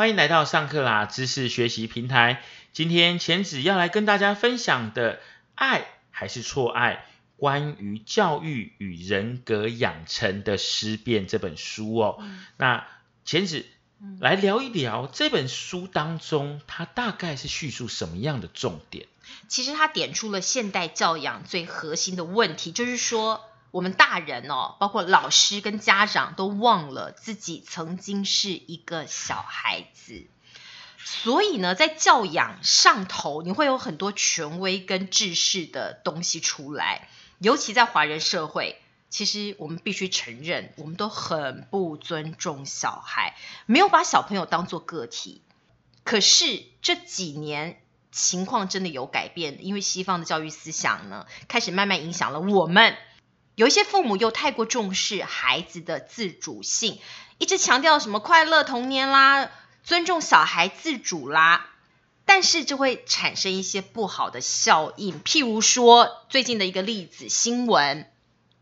欢迎来到上课啦知识学习平台。今天钱子要来跟大家分享的《爱还是错爱》关于教育与人格养成的思辨这本书哦。那钱子来聊一聊这本书当中，它大概是叙述什么样的重点？其实它点出了现代教养最核心的问题，就是说。我们大人哦，包括老师跟家长都忘了自己曾经是一个小孩子，所以呢，在教养上头，你会有很多权威跟制式的东西出来。尤其在华人社会，其实我们必须承认，我们都很不尊重小孩，没有把小朋友当做个体。可是这几年情况真的有改变，因为西方的教育思想呢，开始慢慢影响了我们。有一些父母又太过重视孩子的自主性，一直强调什么快乐童年啦，尊重小孩自主啦，但是就会产生一些不好的效应。譬如说最近的一个例子新闻，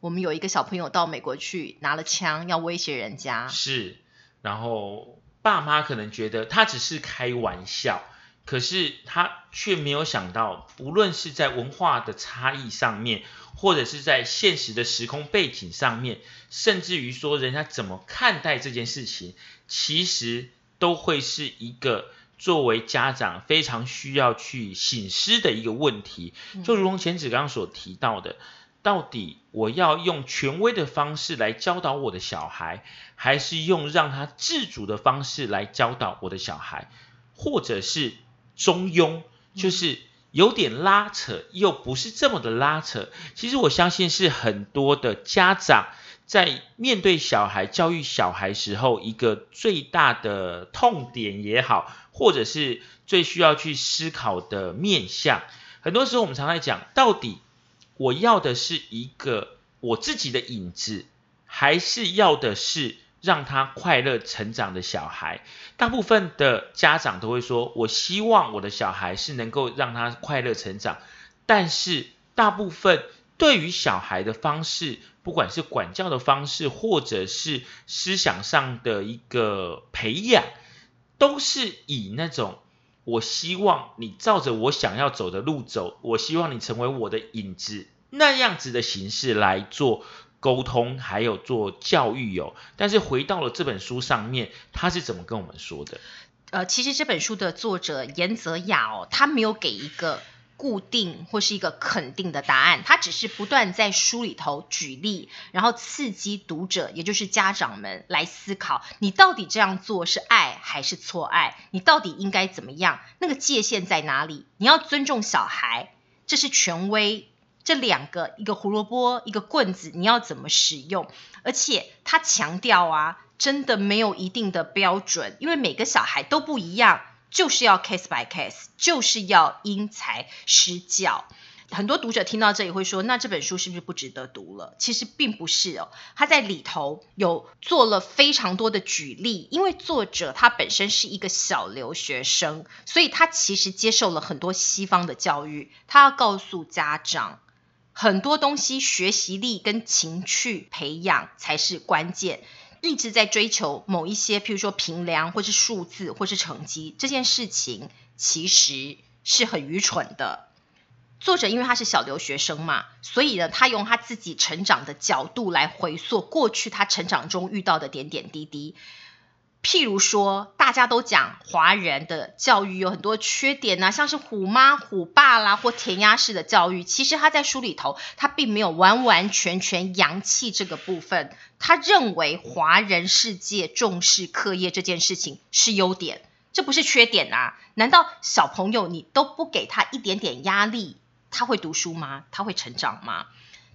我们有一个小朋友到美国去拿了枪要威胁人家，是，然后爸妈可能觉得他只是开玩笑。可是他却没有想到，无论是在文化的差异上面，或者是在现实的时空背景上面，甚至于说人家怎么看待这件事情，其实都会是一个作为家长非常需要去醒思的一个问题。就如同前子刚刚所提到的，到底我要用权威的方式来教导我的小孩，还是用让他自主的方式来教导我的小孩，或者是？中庸就是有点拉扯，又不是这么的拉扯。其实我相信是很多的家长在面对小孩、教育小孩时候，一个最大的痛点也好，或者是最需要去思考的面向。很多时候我们常在讲，到底我要的是一个我自己的影子，还是要的是？让他快乐成长的小孩，大部分的家长都会说：“我希望我的小孩是能够让他快乐成长。”但是，大部分对于小孩的方式，不管是管教的方式，或者是思想上的一个培养，都是以那种“我希望你照着我想要走的路走，我希望你成为我的影子”那样子的形式来做。沟通还有做教育有，但是回到了这本书上面，他是怎么跟我们说的？呃，其实这本书的作者严泽雅哦，他没有给一个固定或是一个肯定的答案，他只是不断在书里头举例，然后刺激读者，也就是家长们来思考：你到底这样做是爱还是错爱？你到底应该怎么样？那个界限在哪里？你要尊重小孩，这是权威。这两个，一个胡萝卜，一个棍子，你要怎么使用？而且他强调啊，真的没有一定的标准，因为每个小孩都不一样，就是要 case by case，就是要因材施教。很多读者听到这里会说，那这本书是不是不值得读了？其实并不是哦，他在里头有做了非常多的举例，因为作者他本身是一个小留学生，所以他其实接受了很多西方的教育，他要告诉家长。很多东西，学习力跟情趣培养才是关键。一直在追求某一些，譬如说评量，或是数字，或是成绩，这件事情其实是很愚蠢的。作者因为他是小留学生嘛，所以呢，他用他自己成长的角度来回溯过去他成长中遇到的点点滴滴。譬如说，大家都讲华人的教育有很多缺点呐，像是虎妈虎爸啦，或填鸭式的教育。其实他在书里头，他并没有完完全全扬弃这个部分。他认为华人世界重视课业这件事情是优点，这不是缺点啊？难道小朋友你都不给他一点点压力，他会读书吗？他会成长吗？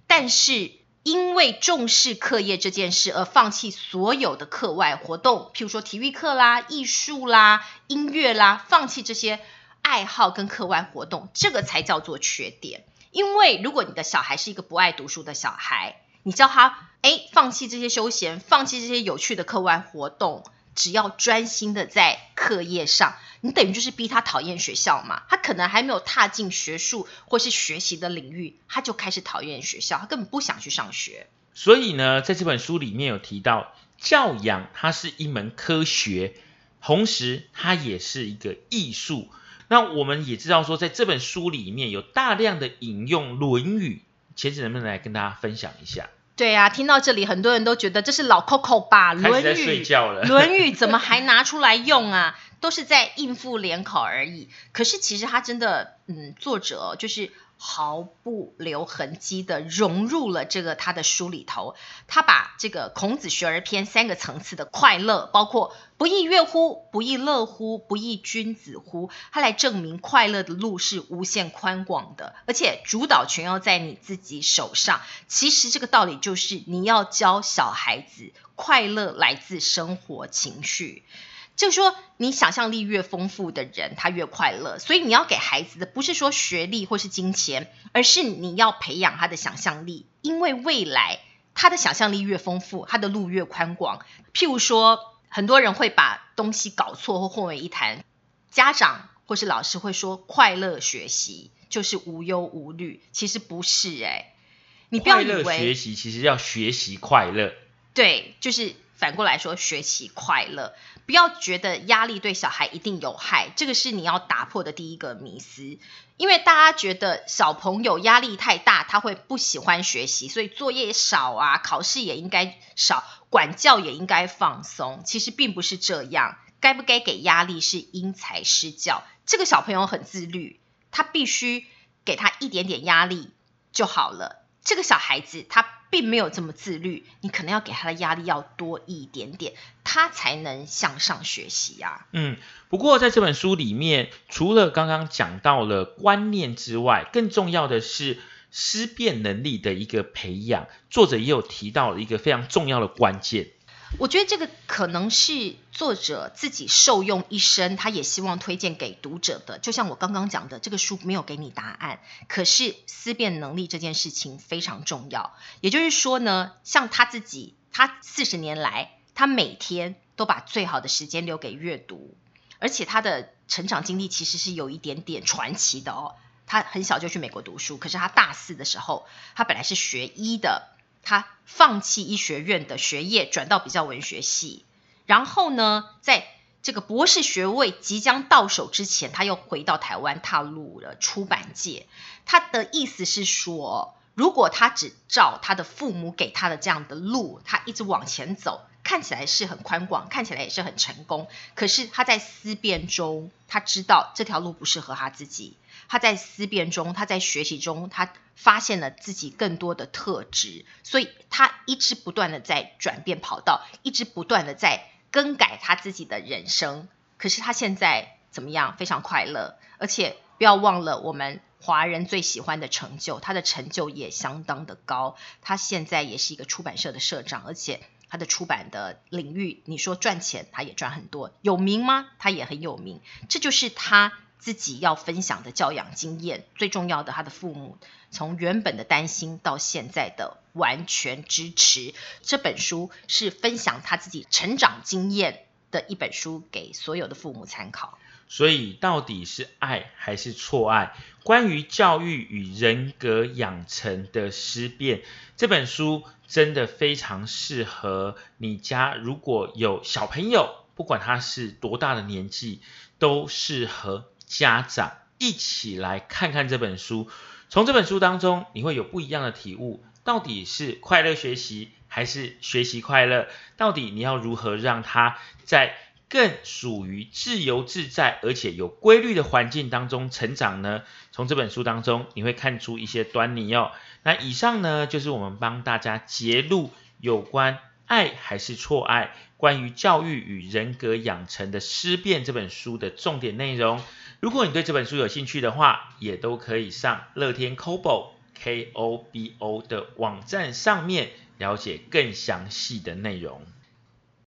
但是。因为重视课业这件事而放弃所有的课外活动，譬如说体育课啦、艺术啦、音乐啦，放弃这些爱好跟课外活动，这个才叫做缺点。因为如果你的小孩是一个不爱读书的小孩，你叫他哎放弃这些休闲，放弃这些有趣的课外活动。只要专心的在课业上，你等于就是逼他讨厌学校嘛。他可能还没有踏进学术或是学习的领域，他就开始讨厌学校，他根本不想去上学。所以呢，在这本书里面有提到，教养它是一门科学。同时它也是一个艺术。那我们也知道说，在这本书里面有大量的引用《论语》，茄子能不能来跟大家分享一下？对啊，听到这里，很多人都觉得这是老 Coco 吧，《论语》《论语》怎么还拿出来用啊？都是在应付联考而已。可是其实他真的，嗯，作者就是。毫不留痕迹的融入了这个他的书里头，他把这个孔子学而篇三个层次的快乐，包括不亦乐乎、不亦乐乎、不亦君子乎，他来证明快乐的路是无限宽广的，而且主导权要在你自己手上。其实这个道理就是你要教小孩子，快乐来自生活情绪。就说你想象力越丰富的人，他越快乐。所以你要给孩子的不是说学历或是金钱，而是你要培养他的想象力。因为未来他的想象力越丰富，他的路越宽广。譬如说，很多人会把东西搞错或混为一谈。家长或是老师会说，快乐学习就是无忧无虑。其实不是哎，你不要以为学习其实要学习快乐。对，就是反过来说，学习快乐。不要觉得压力对小孩一定有害，这个是你要打破的第一个迷思。因为大家觉得小朋友压力太大，他会不喜欢学习，所以作业少啊，考试也应该少，管教也应该放松。其实并不是这样，该不该给压力是因材施教。这个小朋友很自律，他必须给他一点点压力就好了。这个小孩子他并没有这么自律，你可能要给他的压力要多一点点，他才能向上学习呀。嗯，不过在这本书里面，除了刚刚讲到了观念之外，更重要的是思辨能力的一个培养。作者也有提到了一个非常重要的关键。我觉得这个可能是作者自己受用一生，他也希望推荐给读者的。就像我刚刚讲的，这个书没有给你答案，可是思辨能力这件事情非常重要。也就是说呢，像他自己，他四十年来，他每天都把最好的时间留给阅读，而且他的成长经历其实是有一点点传奇的哦。他很小就去美国读书，可是他大四的时候，他本来是学医的。他放弃医学院的学业，转到比较文学系，然后呢，在这个博士学位即将到手之前，他又回到台湾，踏入了出版界。他的意思是说，如果他只照他的父母给他的这样的路，他一直往前走，看起来是很宽广，看起来也是很成功。可是他在思辨中，他知道这条路不适合他自己。他在思辨中，他在学习中，他发现了自己更多的特质，所以他一直不断的在转变跑道，一直不断的在更改他自己的人生。可是他现在怎么样？非常快乐，而且不要忘了我们华人最喜欢的成就，他的成就也相当的高。他现在也是一个出版社的社长，而且他的出版的领域，你说赚钱，他也赚很多。有名吗？他也很有名。这就是他。自己要分享的教养经验，最重要的，他的父母从原本的担心到现在的完全支持。这本书是分享他自己成长经验的一本书，给所有的父母参考。所以，到底是爱还是错爱？关于教育与人格养成的思辨，这本书真的非常适合你家。如果有小朋友，不管他是多大的年纪，都适合。家长一起来看看这本书，从这本书当中你会有不一样的体悟。到底是快乐学习还是学习快乐？到底你要如何让他在更属于自由自在而且有规律的环境当中成长呢？从这本书当中你会看出一些端倪哦。那以上呢就是我们帮大家揭露有关爱还是错爱，关于教育与人格养成的思辨这本书的重点内容。如果你对这本书有兴趣的话，也都可以上乐天 Kobo K O B O 的网站上面了解更详细的内容。